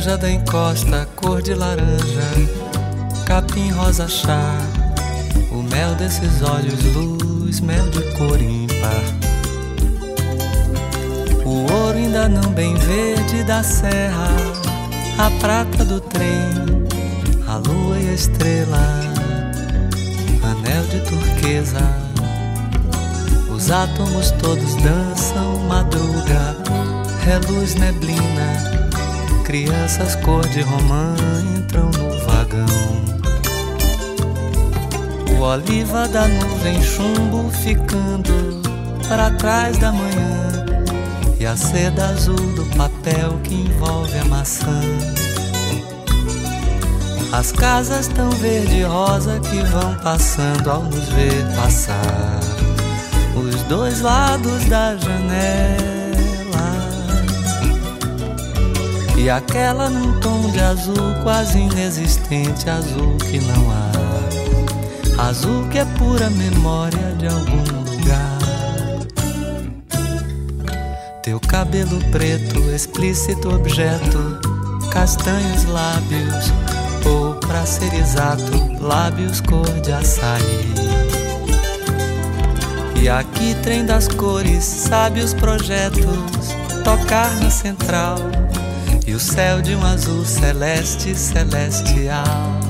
A franja da encosta, cor de laranja, capim rosa chá. O mel desses olhos, luz, mel de cor ímpar. O ouro ainda não bem verde da serra, a prata do trem, a lua e a estrela, anel de turquesa. Os átomos todos dançam madruga, reluz neblina crianças cor de romã entram no vagão. O oliva da nuvem chumbo ficando para trás da manhã e a seda azul do papel que envolve a maçã. As casas tão verde e rosa que vão passando ao nos ver passar. Os dois lados da janela E aquela num tom de azul quase inexistente, azul que não há, azul que é pura memória de algum lugar. Teu cabelo preto, explícito objeto, castanhos lábios, ou pra ser exato, lábios cor de açaí. E aqui trem das cores, sabe os projetos, tocar na central e o céu de um azul celeste celestial.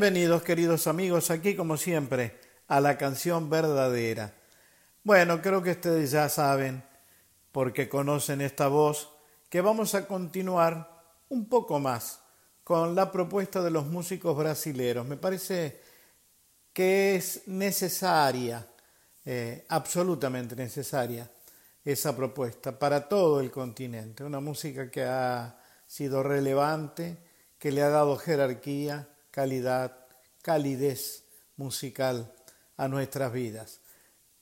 Bienvenidos queridos amigos aquí como siempre a la canción verdadera. Bueno, creo que ustedes ya saben, porque conocen esta voz, que vamos a continuar un poco más con la propuesta de los músicos brasileros. Me parece que es necesaria, eh, absolutamente necesaria, esa propuesta para todo el continente. Una música que ha sido relevante, que le ha dado jerarquía, calidad, calidez musical a nuestras vidas.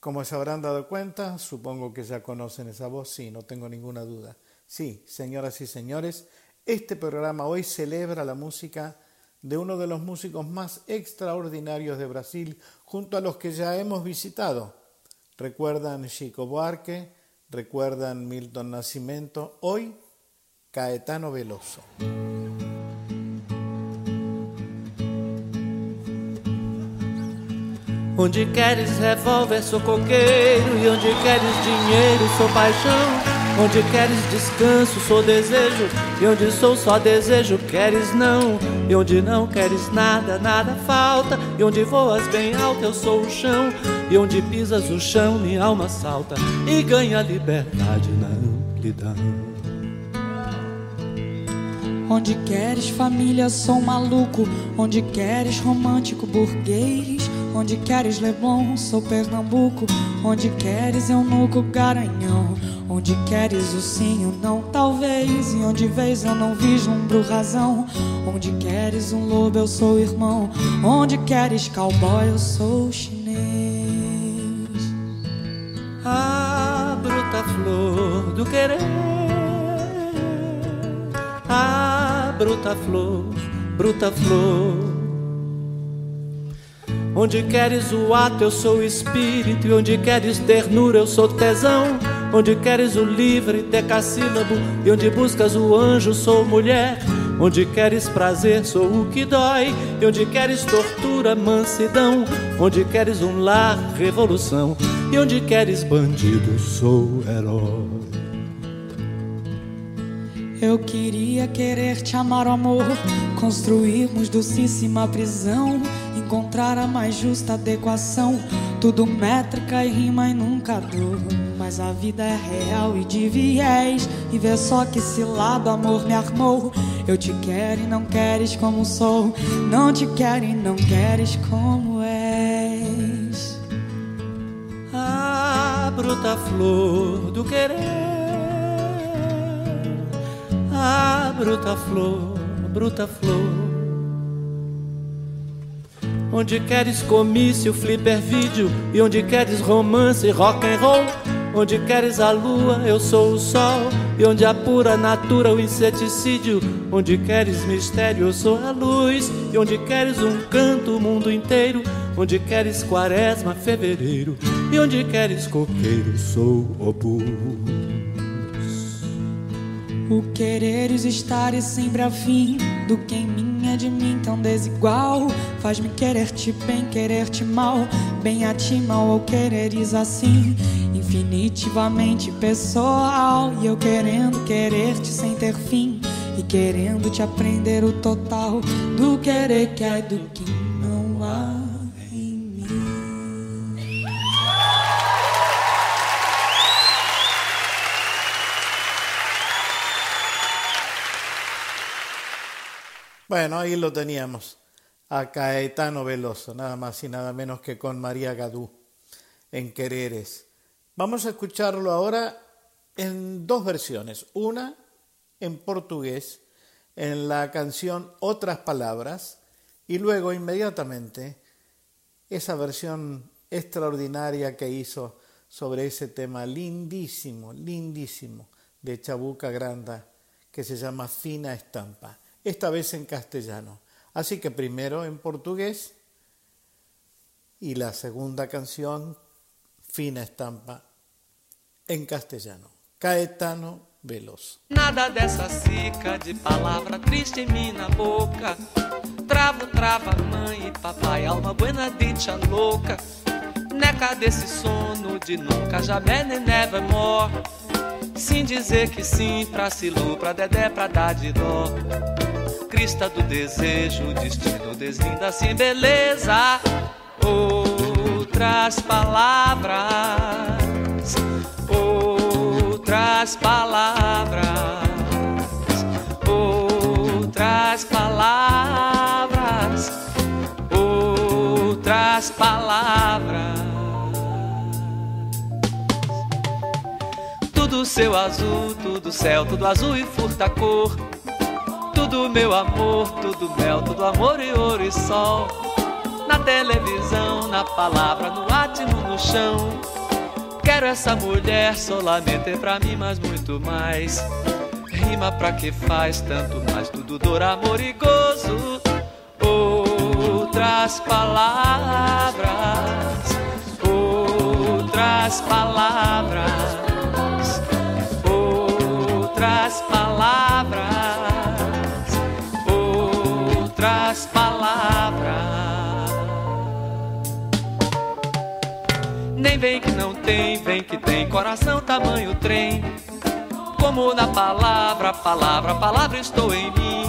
Como se habrán dado cuenta, supongo que ya conocen esa voz, sí, no tengo ninguna duda. Sí, señoras y señores, este programa hoy celebra la música de uno de los músicos más extraordinarios de Brasil, junto a los que ya hemos visitado. Recuerdan Chico Buarque, recuerdan Milton Nascimento, hoy Caetano Veloso. Onde queres revólver, sou coqueiro. E onde queres dinheiro, sou paixão. Onde queres descanso, sou desejo. E onde sou só desejo, queres não. E onde não queres nada, nada falta. E onde voas bem alto, eu sou o chão. E onde pisas o chão, minha alma salta. E ganha liberdade na amplidão. Onde queres família, sou maluco. Onde queres romântico burguês. Onde queres Leblon, sou Pernambuco. Onde queres eunuco, garanhão. Onde queres o sim, o não, talvez. E onde vês eu não vislumbro razão. Onde queres um lobo, eu sou irmão. Onde queres cowboy, eu sou chinês. A bruta flor do querer. A bruta flor, bruta flor. Onde queres o ato, eu sou o espírito. E onde queres ternura, eu sou tesão. Onde queres o livre decassílabo e onde buscas o anjo, sou mulher. Onde queres prazer, sou o que dói. E onde queres tortura, mansidão. Onde queres um lar, revolução. E onde queres bandido, sou herói. Eu queria querer te amar, amor. Construirmos docíssima prisão. Encontrar a mais justa adequação. Tudo métrica e rima e nunca dor. Mas a vida é real e de viés. E vê só que esse lado amor me armou. Eu te quero e não queres como sou. Não te quero e não queres como és. A bruta flor do querer. A bruta flor, bruta flor. Onde queres comício, flipper vídeo? E onde queres romance, rock and roll? Onde queres a lua, eu sou o sol? E onde a pura natura, o inseticídio? Onde queres mistério, eu sou a luz? E onde queres um canto, o mundo inteiro? Onde queres quaresma, fevereiro? E onde queres coqueiro, sou o bus o quereres estar e sempre afim do que em mim é de mim tão desigual. Faz-me querer-te bem, querer-te mal, bem a ti mal ou quereres assim, infinitivamente pessoal. E eu querendo querer-te sem ter fim, e querendo te aprender o total do querer que é do que Bueno, ahí lo teníamos, a Caetano Veloso, nada más y nada menos que con María Gadú en Quereres. Vamos a escucharlo ahora en dos versiones, una en portugués, en la canción Otras Palabras, y luego inmediatamente esa versión extraordinaria que hizo sobre ese tema lindísimo, lindísimo de Chabuca Granda, que se llama Fina Estampa esta vez en castellano. Así que primero en portugués y la segunda canción, Fina Estampa, en castellano. Caetano Veloso. Nada dessa cica de palavra triste em mim na boca. Travo, trava, mãe e papai, alma buena dicha louca. Neca desse sono de nunca, jamais nem never more. Sim dizer que sim pra Silu, pra Dedé, pra dar de dó. Crista do desejo, destino deslinda-se em beleza. Outras palavras, outras palavras, outras palavras, outras palavras. Tudo seu azul, tudo céu, tudo azul e furta cor tudo meu amor, tudo mel, tudo amor e ouro e sol. Na televisão, na palavra, no átimo, no chão. Quero essa mulher solamente pra mim, mas muito mais. Rima pra que faz tanto mais, tudo dor, amor e gozo. Outras palavras, outras palavras, Nem vem que não tem, vem que tem coração tamanho trem. Como na palavra, palavra, palavra estou em mim.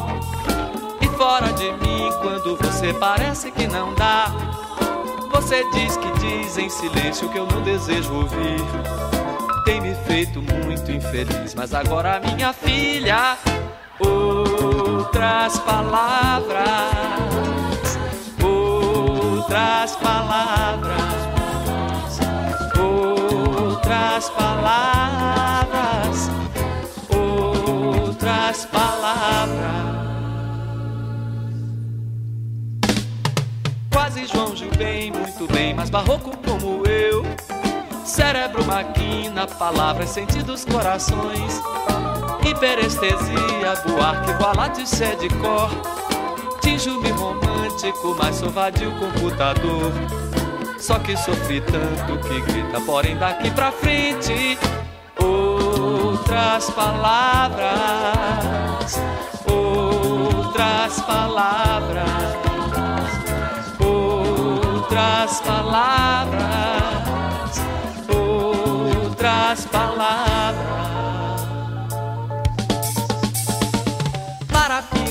E fora de mim, quando você parece que não dá. Você diz que diz em silêncio que eu não desejo ouvir. Tem me feito muito infeliz, mas agora minha filha outras palavras, outras bem, muito bem, mas barroco como eu. Cérebro, máquina, palavras, sentidos, corações hiperestesia, Buarque, Baladice de cor. Tinjo-me romântico, mas sou vadio computador. Só que sofri tanto que grita, porém daqui pra frente. Outras palavras, outras palavras,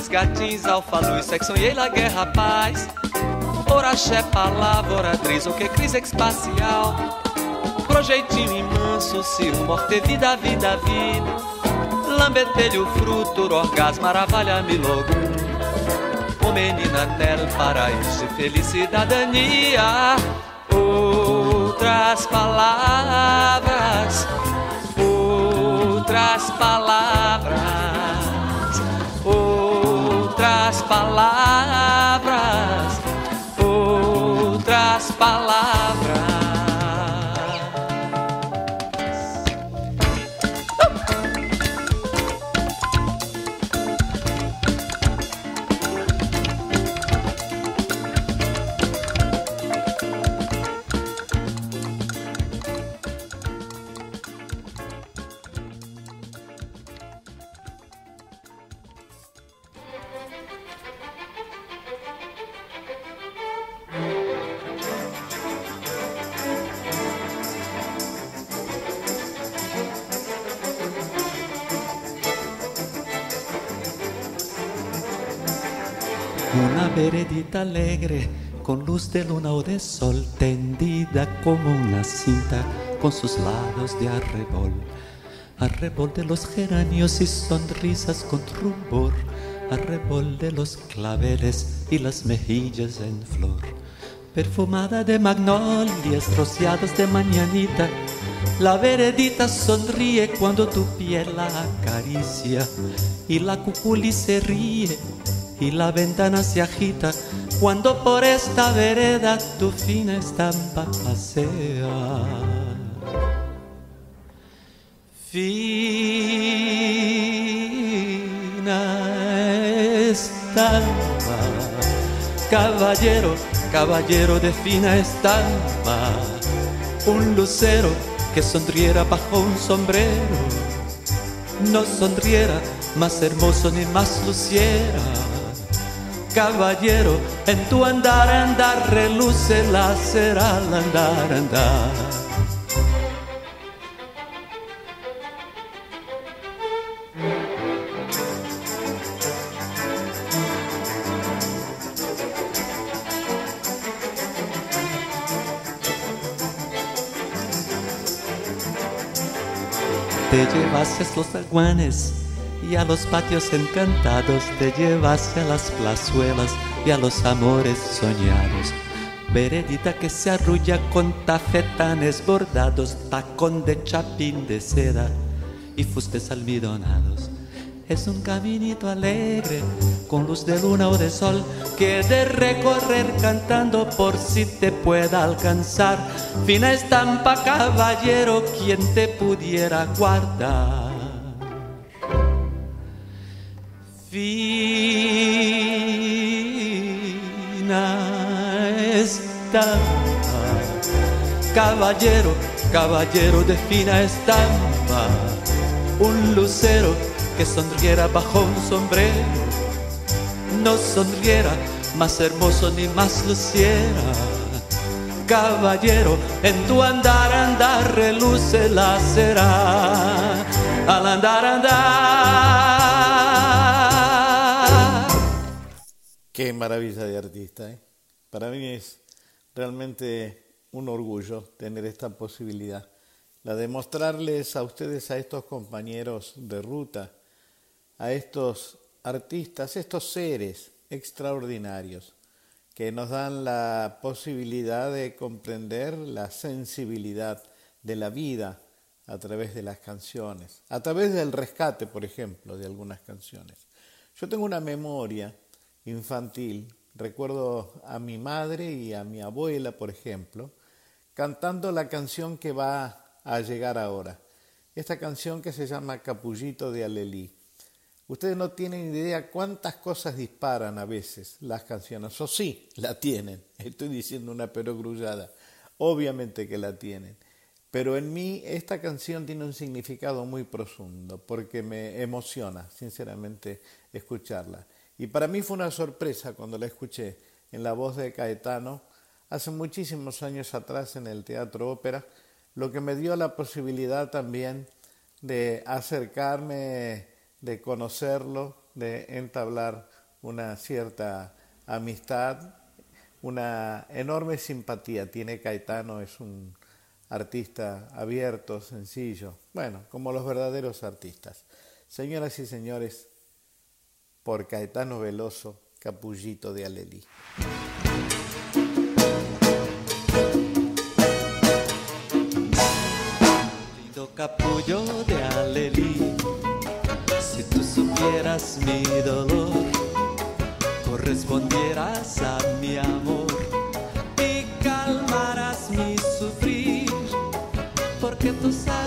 gatins, alfa-luz, sexo e la guerra, paz. Oraxé, palavra, o que crise espacial. Projeitinho imenso, se morte vida, vida, vida. Lambetelho, fruto, orgasmo, maravilha-me logo. O menina nel paraíso felicidadania. Outras palavras, outras palavras alegre, con luz de luna o de sol, tendida como una cinta, con sus lados de arrebol. Arrebol de los geranios y sonrisas con rubor, arrebol de los claveles y las mejillas en flor. Perfumada de magnolias, rociadas de mañanita, la veredita sonríe cuando tu piel la acaricia y la cuculi se ríe y la ventana se agita cuando por esta vereda tu fina estampa pasea. Fina estampa, caballero, caballero de fina estampa, un lucero que sonriera bajo un sombrero, no sonriera más hermoso ni más luciera caballero, en tu andar, andar, reluce la será al andar, andar. te llevaste los alguanes y a los patios encantados, te llevaste a las plazuelas y a los amores soñados. Veredita que se arrulla con tafetanes bordados, tacón de chapín de seda y fustes almidonados. Es un caminito alegre, con luz de luna o de sol, que de recorrer cantando por si te pueda alcanzar. Fina estampa, caballero, quien te pudiera guardar. Fina estampa, caballero, caballero de fina estampa, un lucero que sonriera bajo un sombrero, no sonriera más hermoso ni más luciera. Caballero, en tu andar, andar, reluce la cera. Al andar, andar. Qué maravilla de artista, ¿eh? Para mí es realmente un orgullo tener esta posibilidad, la de mostrarles a ustedes, a estos compañeros de ruta, a estos artistas, estos seres extraordinarios que nos dan la posibilidad de comprender la sensibilidad de la vida a través de las canciones, a través del rescate, por ejemplo, de algunas canciones. Yo tengo una memoria infantil, recuerdo a mi madre y a mi abuela, por ejemplo, cantando la canción que va a llegar ahora, esta canción que se llama Capullito de Alelí. Ustedes no tienen idea cuántas cosas disparan a veces las canciones, o sí, la tienen, estoy diciendo una perogrullada, obviamente que la tienen, pero en mí esta canción tiene un significado muy profundo, porque me emociona, sinceramente, escucharla. Y para mí fue una sorpresa cuando la escuché en la voz de Caetano, hace muchísimos años atrás en el Teatro Ópera, lo que me dio la posibilidad también de acercarme de conocerlo, de entablar una cierta amistad, una enorme simpatía. Tiene Caetano, es un artista abierto, sencillo, bueno, como los verdaderos artistas. Señoras y señores, por Caetano Veloso, Capullito de Alelí. capullo de Alelí supieras mi dolor, correspondieras a mi amor y calmarás mi sufrir, porque tú sabes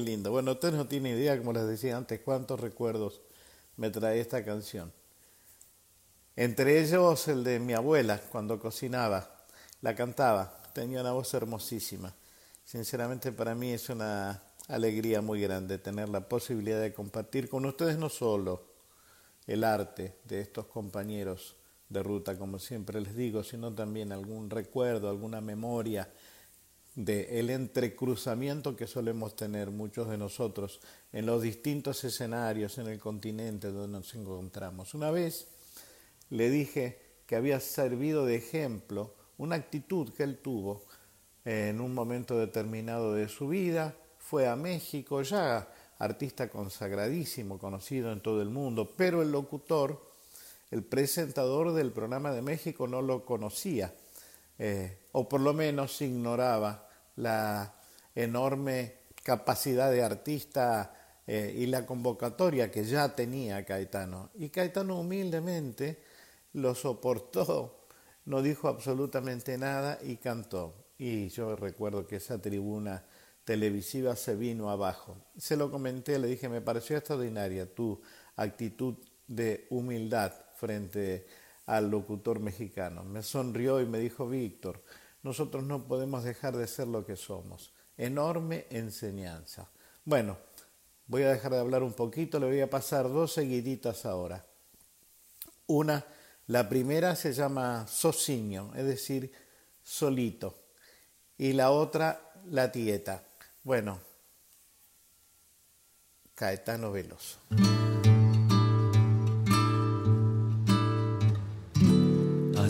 Lindo. Bueno, ustedes no tienen idea, como les decía antes, cuántos recuerdos me trae esta canción. Entre ellos el de mi abuela, cuando cocinaba, la cantaba, tenía una voz hermosísima. Sinceramente para mí es una alegría muy grande tener la posibilidad de compartir con ustedes no solo el arte de estos compañeros de ruta, como siempre les digo, sino también algún recuerdo, alguna memoria del el entrecruzamiento que solemos tener muchos de nosotros en los distintos escenarios en el continente donde nos encontramos. Una vez le dije que había servido de ejemplo una actitud que él tuvo en un momento determinado de su vida, fue a México, ya artista consagradísimo, conocido en todo el mundo, pero el locutor, el presentador del programa de México no lo conocía, eh, o por lo menos ignoraba la enorme capacidad de artista eh, y la convocatoria que ya tenía Caetano. Y Caetano humildemente lo soportó, no dijo absolutamente nada y cantó. Y yo recuerdo que esa tribuna televisiva se vino abajo. Se lo comenté, le dije, me pareció extraordinaria tu actitud de humildad frente al locutor mexicano. Me sonrió y me dijo, Víctor, nosotros no podemos dejar de ser lo que somos. Enorme enseñanza. Bueno, voy a dejar de hablar un poquito, le voy a pasar dos seguiditas ahora. Una, la primera se llama Sociño, es decir, solito. Y la otra, la tieta. Bueno, Caetano Veloso.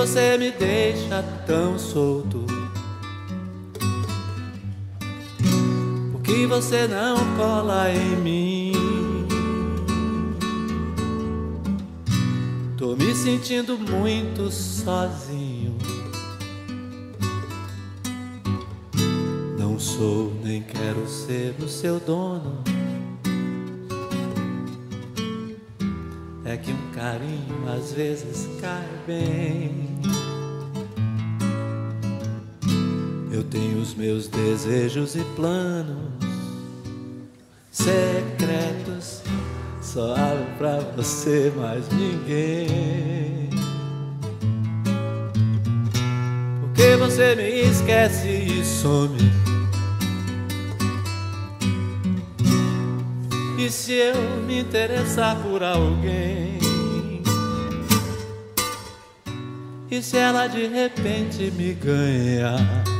Você me deixa tão solto? Por que você não cola em mim? Tô me sentindo muito sozinho. Não sou nem quero ser o seu dono. é que um carinho às vezes cai bem. Os meus desejos e planos secretos, só abro pra você, mais ninguém. Porque você me esquece e some. E se eu me interessar por alguém? E se ela de repente me ganha?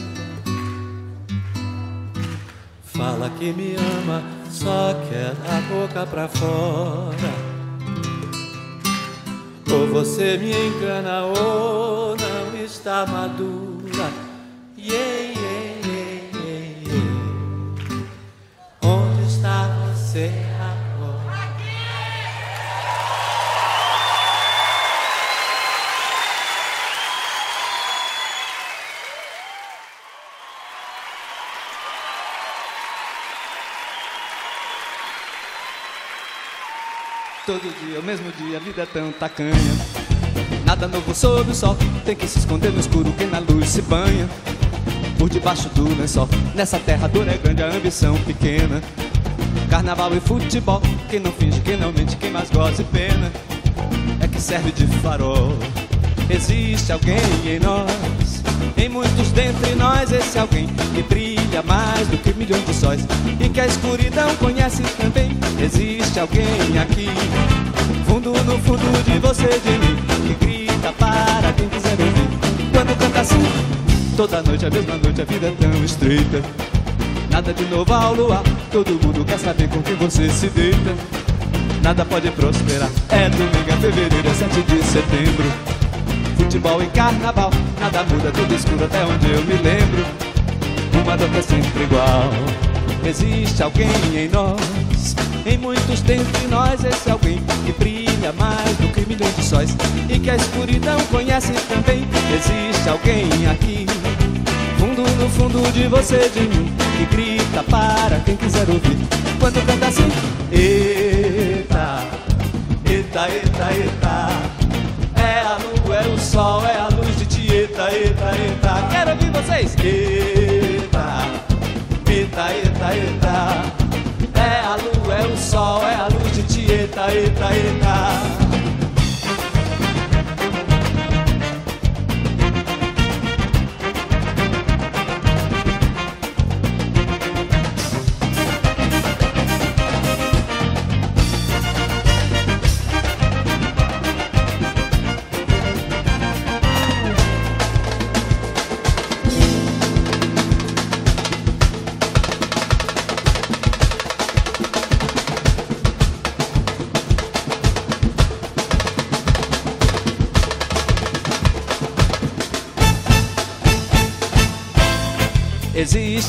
Fala que me ama, só quer da boca pra fora. Ou você me engana ou não está madura. Yeah. O mesmo dia, a vida é tão tacanha. Nada novo sob o sol, tem que se esconder no escuro quem na luz se banha. Por debaixo do lençol, nessa terra dura é grande, a ambição pequena. Carnaval e futebol, quem não finge, quem não mente, quem mais goza e pena é que serve de farol. Existe alguém em nós, em muitos dentre nós, esse alguém que brilha mais do que milhões de sóis e que a escuridão conhece também. Existe alguém aqui, fundo no fundo de você, de mim, que grita para quem quiser ouvir. Quando canta assim, toda noite, a mesma noite, a vida é tão estreita. Nada de novo ao luar, todo mundo quer saber com quem você se deita. Nada pode prosperar, é domingo, é fevereiro, é 7 de setembro. Futebol e carnaval, nada muda, tudo escuro até onde eu me lembro. Uma é sempre igual. Existe alguém em nós, em muitos dentre nós, esse alguém que brilha mais do que milhões de sóis e que a escuridão conhece também. Existe alguém aqui, fundo no fundo de você, de mim que grita para quem quiser ouvir. Quando canta assim, eita, eita, eita, eita. É a lua, é o sol, é a luz de ti, eita, eita, eita. Quero ouvir vocês. Eita, eita, eita, eita. Eita, eita,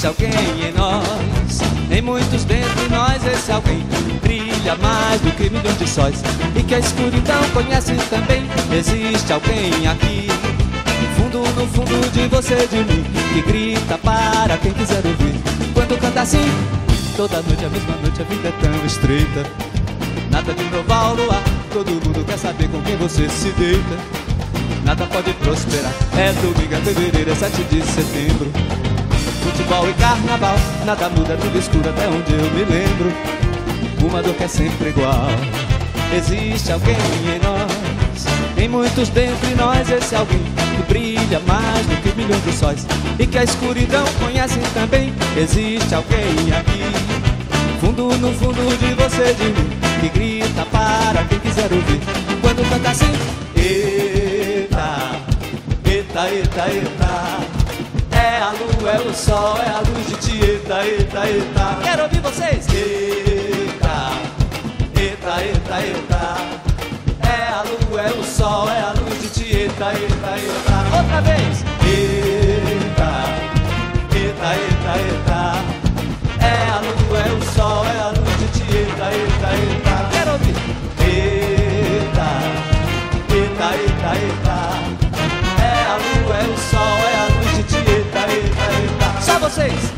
Alguém em nós, em muitos dentre nós, esse alguém brilha mais do que milhões de sóis e que a escuridão conhece também. Existe alguém aqui, fundo no fundo de você, de mim, que grita para quem quiser ouvir. Quando canta assim, toda noite, a mesma noite, a vida é tão estreita. Nada de novo ao todo mundo quer saber com quem você se deita. Nada pode prosperar, é domingo, é fevereiro, é 7 de setembro futebol e carnaval. Nada muda, tudo escuro até onde eu me lembro. Uma dor que é sempre igual. Existe alguém em nós, em muitos dentre nós, esse alguém que brilha mais do que milhões de sóis e que a escuridão conhece também. Existe alguém aqui, fundo no fundo de você, de mim, que grita para quem quiser ouvir. Quando canta assim, eita, eita, eita, eita. O sol, é a luz de ti, eita, eita, eita. Quero ouvir vocês. Eita, eita, eita, eita. É a lua, é o sol, é a luz de ti, eita, eita, eita. Outra vez. Eita, eita, eita, eita. Vocês.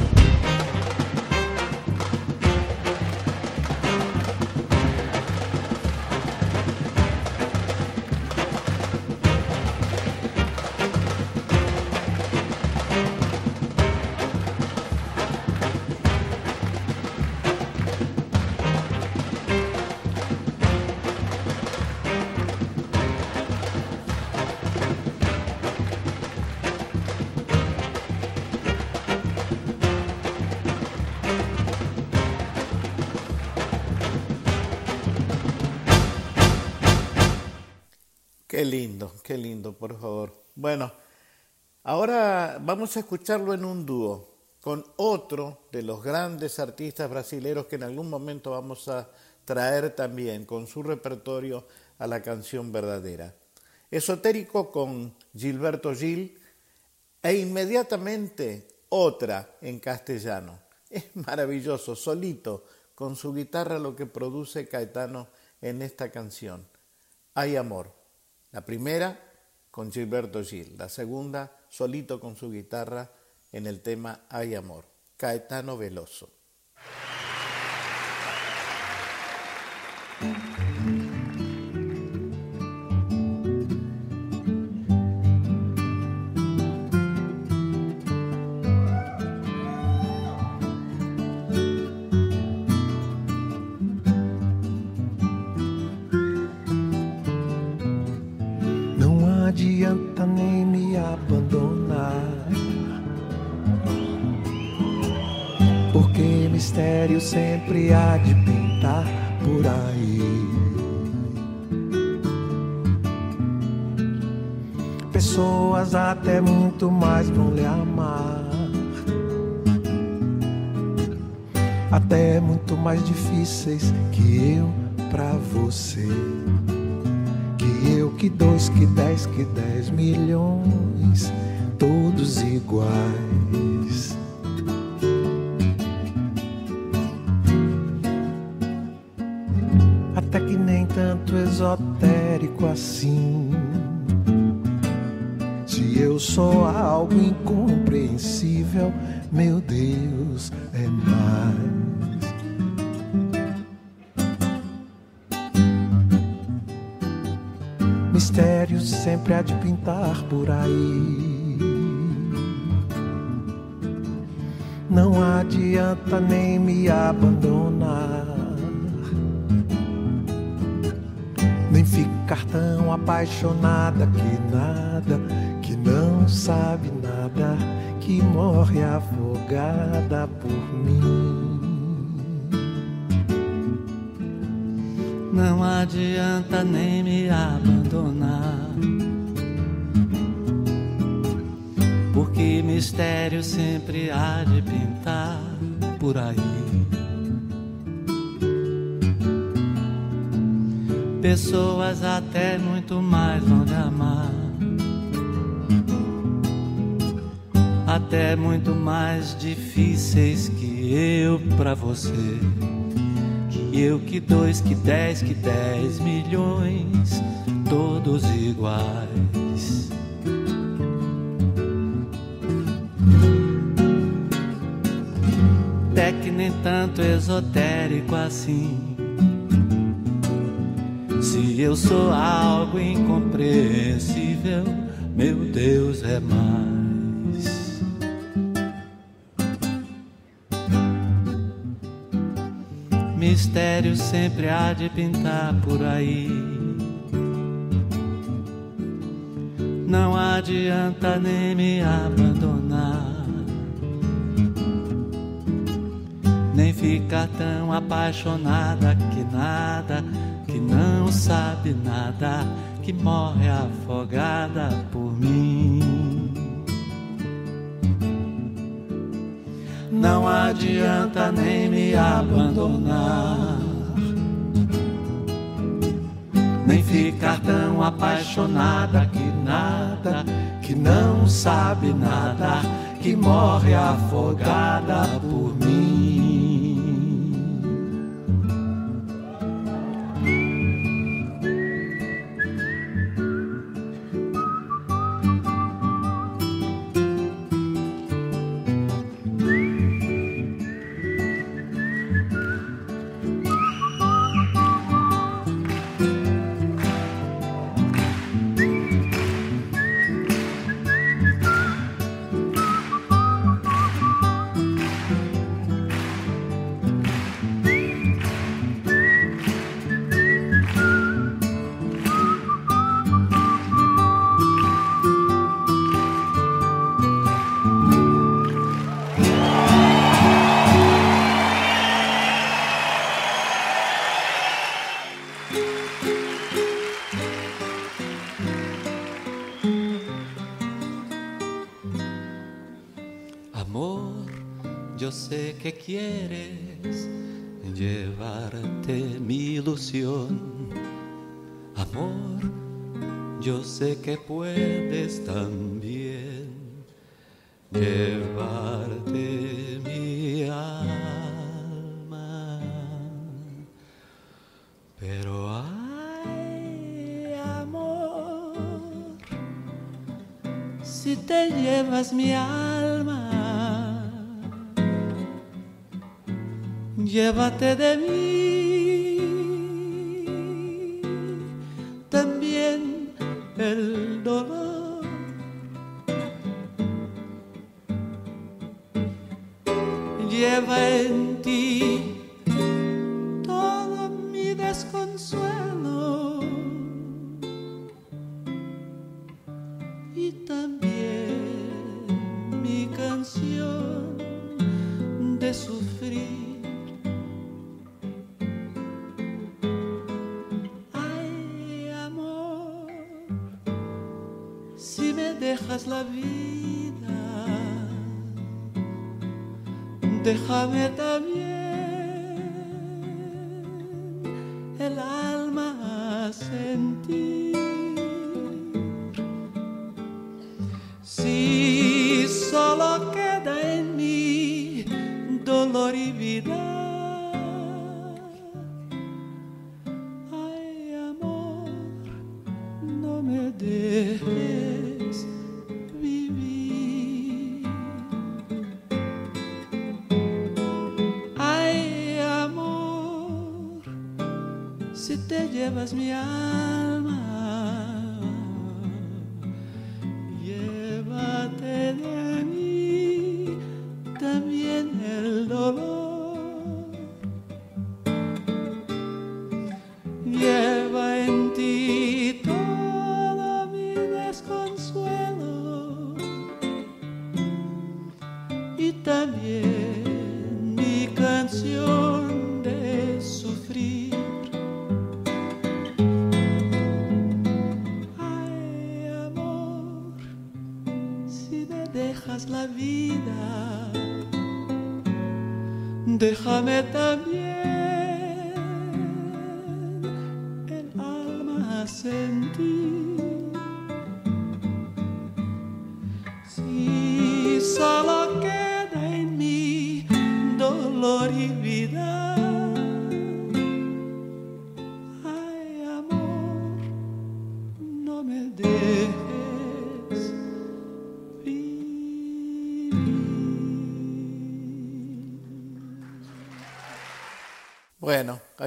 Lindo, qué lindo, por favor. Bueno, ahora vamos a escucharlo en un dúo con otro de los grandes artistas brasileños que en algún momento vamos a traer también con su repertorio a la canción verdadera. Esotérico con Gilberto Gil e inmediatamente otra en castellano. Es maravilloso, solito, con su guitarra lo que produce Caetano en esta canción. Hay amor. La primera con Gilberto Gil, la segunda solito con su guitarra en el tema Hay Amor, Caetano Veloso. 16, adianta nem me abandonar, nem ficar tão apaixonada que nada, que não sabe nada, que morre afogada por mim. Não adianta nem me abandonar. Porque mistério sempre há de pintar por aí. Pessoas até muito mais vão te amar. Até muito mais difíceis que eu pra você eu que dois, que dez, que dez milhões, todos iguais. Nem tanto esotérico assim. Se eu sou algo incompreensível, meu Deus é mais. mistério sempre há de pintar por aí. Não adianta nem me abandonar, nem ficar tão apaixonada que nada, que não sabe nada, que morre afogada por mim. não adianta nem me abandonar. Nem ficar tão apaixonada que nada, que não sabe nada, que morre afogada por mim. Que puedes también llevarte mi alma. Pero ay, amor, si te llevas mi alma llévate de mí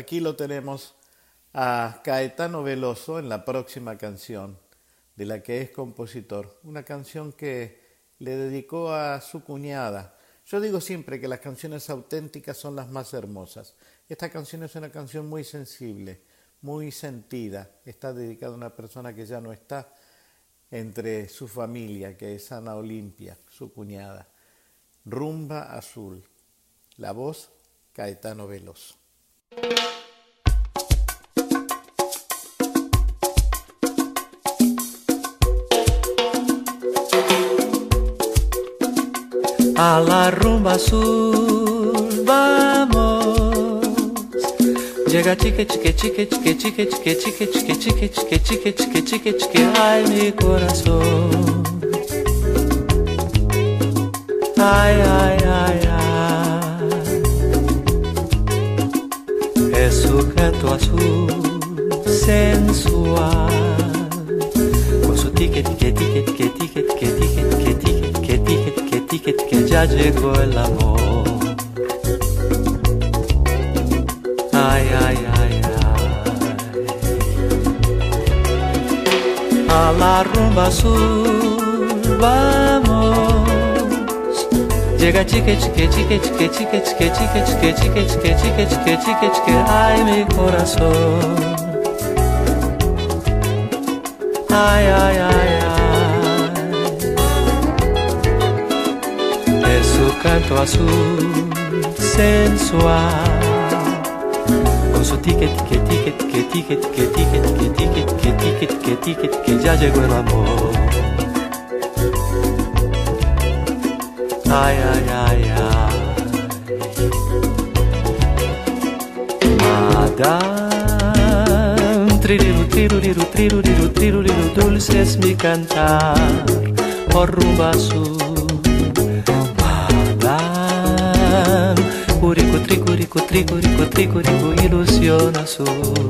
aquí lo tenemos a Caetano Veloso en la próxima canción, de la que es compositor. Una canción que le dedicó a su cuñada. Yo digo siempre que las canciones auténticas son las más hermosas. Esta canción es una canción muy sensible, muy sentida. Está dedicada a una persona que ya no está entre su familia, que es Ana Olimpia, su cuñada. Rumba Azul. La voz, Caetano Veloso. A la rumba azul vamos. Llega chique chique chique chique chique chique chique chique chique chique chique chique chique chique ay mi corazón. Ay ay ay ay. Es su canto azul sensual con su tique tique tique tique tique tique que ya llegó el amor. Ay, ay, ay, ay. A la rumba azul vamos. Llega chique, chique, chique, chique, chique, chique, chique, chique, chique, chique, chique, chique, chique, chique, ay mi corazón. Ay, ay, ay. Su canto azul sensual con su ticket, que ticket, que ticket, que ticket, que ticket, que ticket, que ticket, que ya llegó el amor. Ay, ay, ay, ay. Madame, tririru, triruriru, triruriru, triruriru, dulce es mi cantar por rumba azul. Tricurico, tricurico, tricurico, ilusión azul,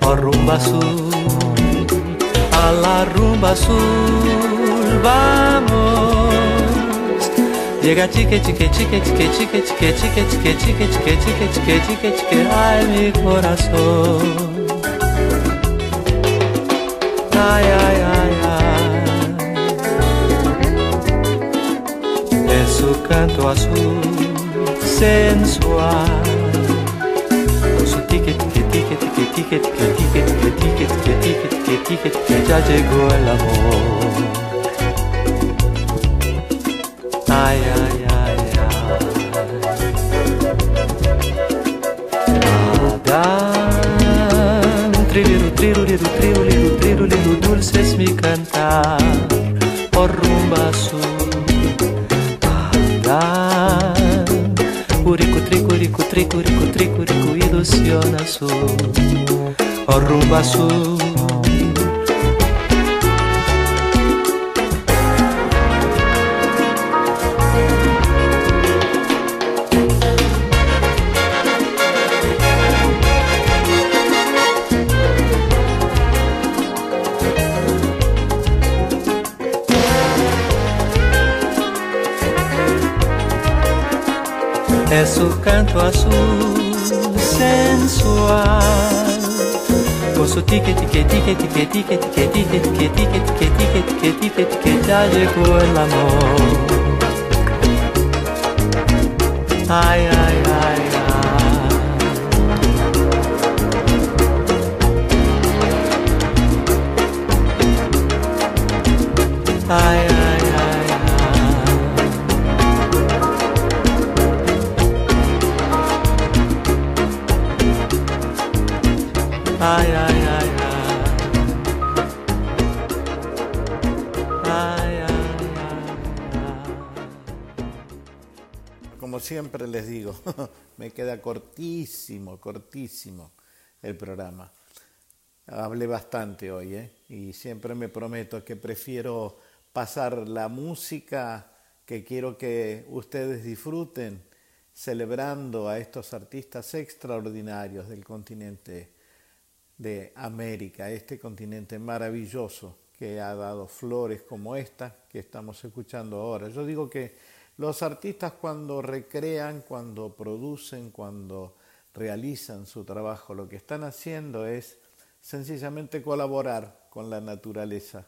por rumba azul, a la rumba azul vamos. Llega chique, chique, chique, chique, chique, chique, chique, chique, chique, chique, chique, chique, chique, chique, ay mi corazón. Ay, ay, ay, ay. Es su canto azul sensual. Con su ticket, que ticket, que ticket, que ticket, que ticket, que ticket, que ticket, que ya llegó el amor. Ay, ay. triru, triru, triru, dulce es mi cantar, por rumba azul. Ticuricuí Oceano Azul, o rumbo azul. É o canto azul sensual Com su tique tique tique tique tique tique tique tique tique tique tique tique tique ya llegó el amor ay ay Como siempre les digo, me queda cortísimo, cortísimo el programa. Hablé bastante hoy, ¿eh? Y siempre me prometo que prefiero pasar la música que quiero que ustedes disfruten celebrando a estos artistas extraordinarios del continente de América, este continente maravilloso que ha dado flores como esta que estamos escuchando ahora. Yo digo que los artistas cuando recrean, cuando producen, cuando realizan su trabajo, lo que están haciendo es sencillamente colaborar con la naturaleza.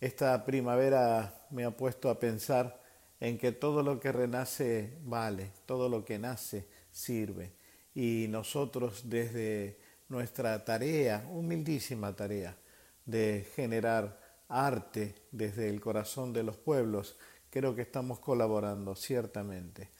Esta primavera me ha puesto a pensar en que todo lo que renace vale, todo lo que nace sirve. Y nosotros desde nuestra tarea, humildísima tarea, de generar arte desde el corazón de los pueblos, creo que estamos colaborando, ciertamente.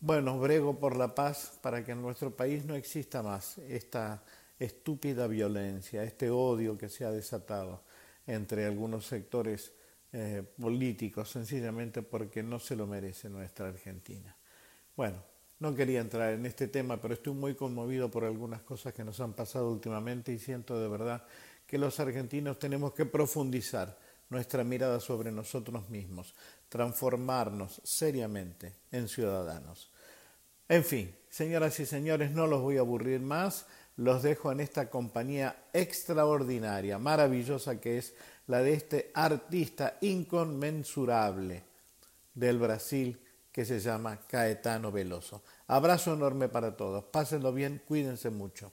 Bueno, brego por la paz para que en nuestro país no exista más esta estúpida violencia, este odio que se ha desatado entre algunos sectores eh, políticos, sencillamente porque no se lo merece nuestra Argentina. Bueno, no quería entrar en este tema, pero estoy muy conmovido por algunas cosas que nos han pasado últimamente y siento de verdad que los argentinos tenemos que profundizar nuestra mirada sobre nosotros mismos, transformarnos seriamente en ciudadanos. En fin, señoras y señores, no los voy a aburrir más, los dejo en esta compañía extraordinaria, maravillosa que es la de este artista inconmensurable del Brasil, que se llama Caetano Veloso. Abrazo enorme para todos. Pásenlo bien, cuídense mucho.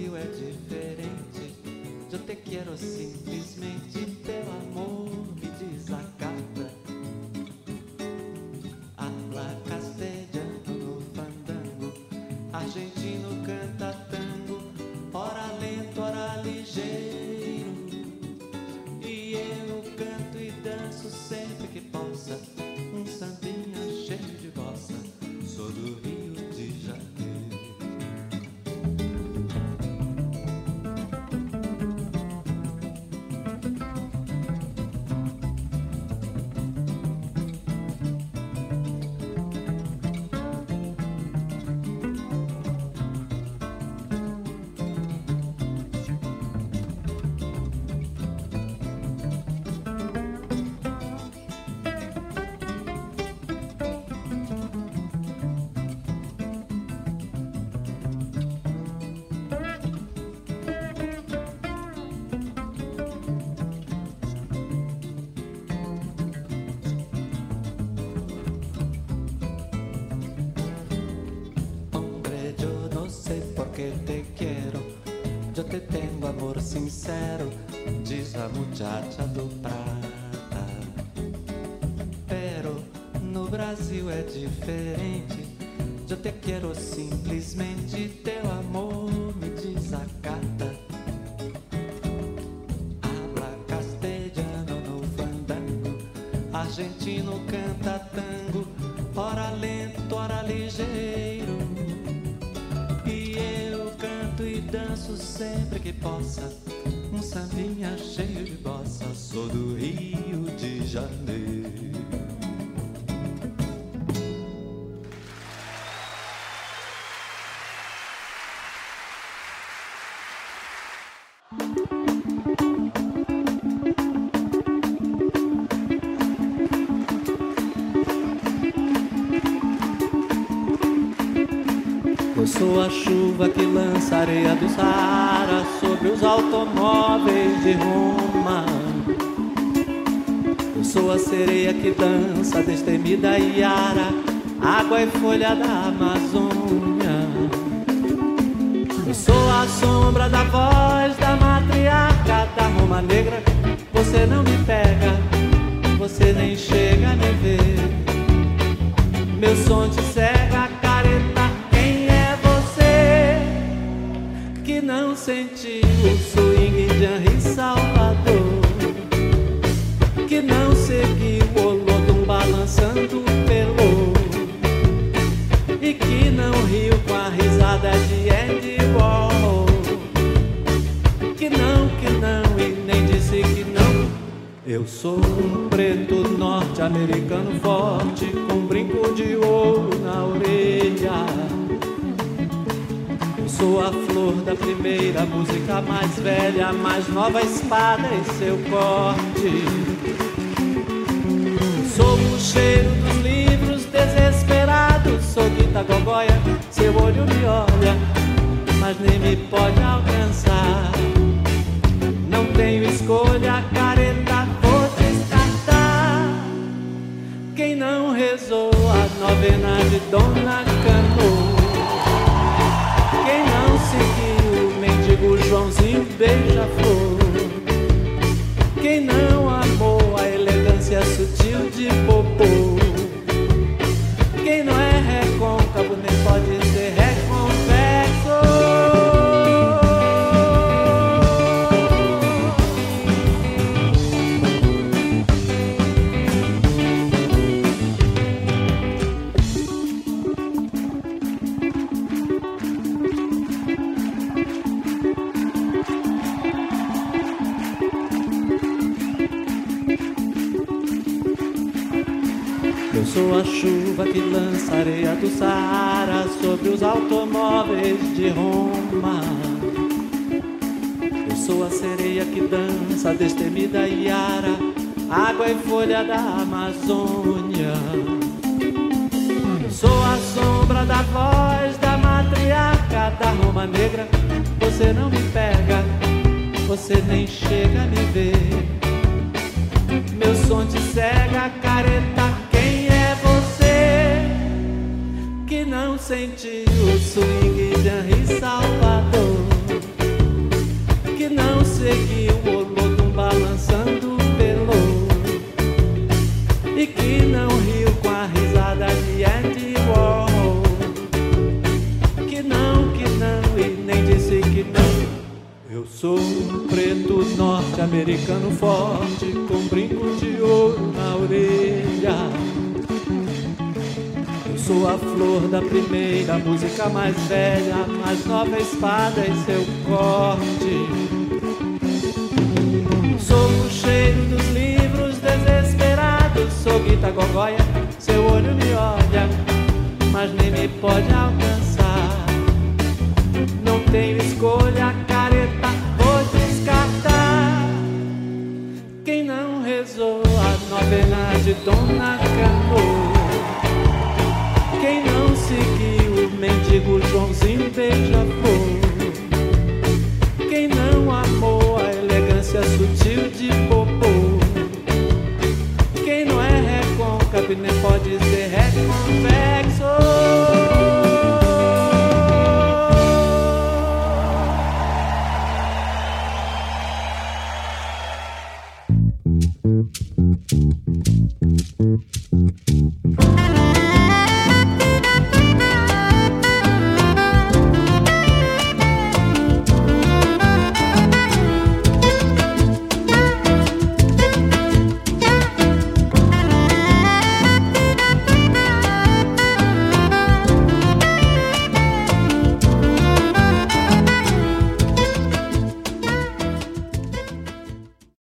Brasil é diferente. Eu te quero simplesmente ter. Diz a muchacha do prata. Pero no Brasil é diferente. Eu te quero simplesmente, teu amor me desacata. Habla castelhano no fandango, argentino canta tango, ora lento, ora ligeiro. E eu canto e danço sempre que possa, sambinha cheio de bossa, sou do Rio de Janeiro. Eu sou a chuva que lança areia do Saara sobre os automóveis de Roma. Eu sou a sereia que dança destemida Iara, água e folha da Amazônia. Eu sou a sombra da voz da matriarca da Roma Negra. Você não me pega, você nem chega a me ver. Meu som te cega, o swing de Henri Salvador? Que não seguiu o Olodum balançando pelo e que não riu com a risada de Andy Warhol? Que não, que não e nem disse que não. Eu sou um preto norte-americano forte com brinco de ouro da primeira música mais velha, mais nova espada em seu corte. Sou o cheiro dos livros desesperados, sou Guita Gogóia, seu olho me olha, mas nem me pode alcançar. Não tenho escolha, careta, vou descartar. Quem não rezou a novena de Dona beija-flor? Quem não amou a elegância sutil de Popô? Destemida Iara, água e folha da Amazônia. Sou a sombra da voz da matriarca da Roma Negra. Você não me pega, você nem chega a me ver. Meu som te cega, careta. Quem é você que não sentiu o swing de Henri norte-americano forte com brinco de ouro na orelha. Eu sou a flor da primeira música mais velha, mais nova espada em seu corte. Sou o cheiro dos livros desesperados, sou Guita Gogóia, seu olho me olha, mas nem me pode alcançar. A novena de Dona Cano?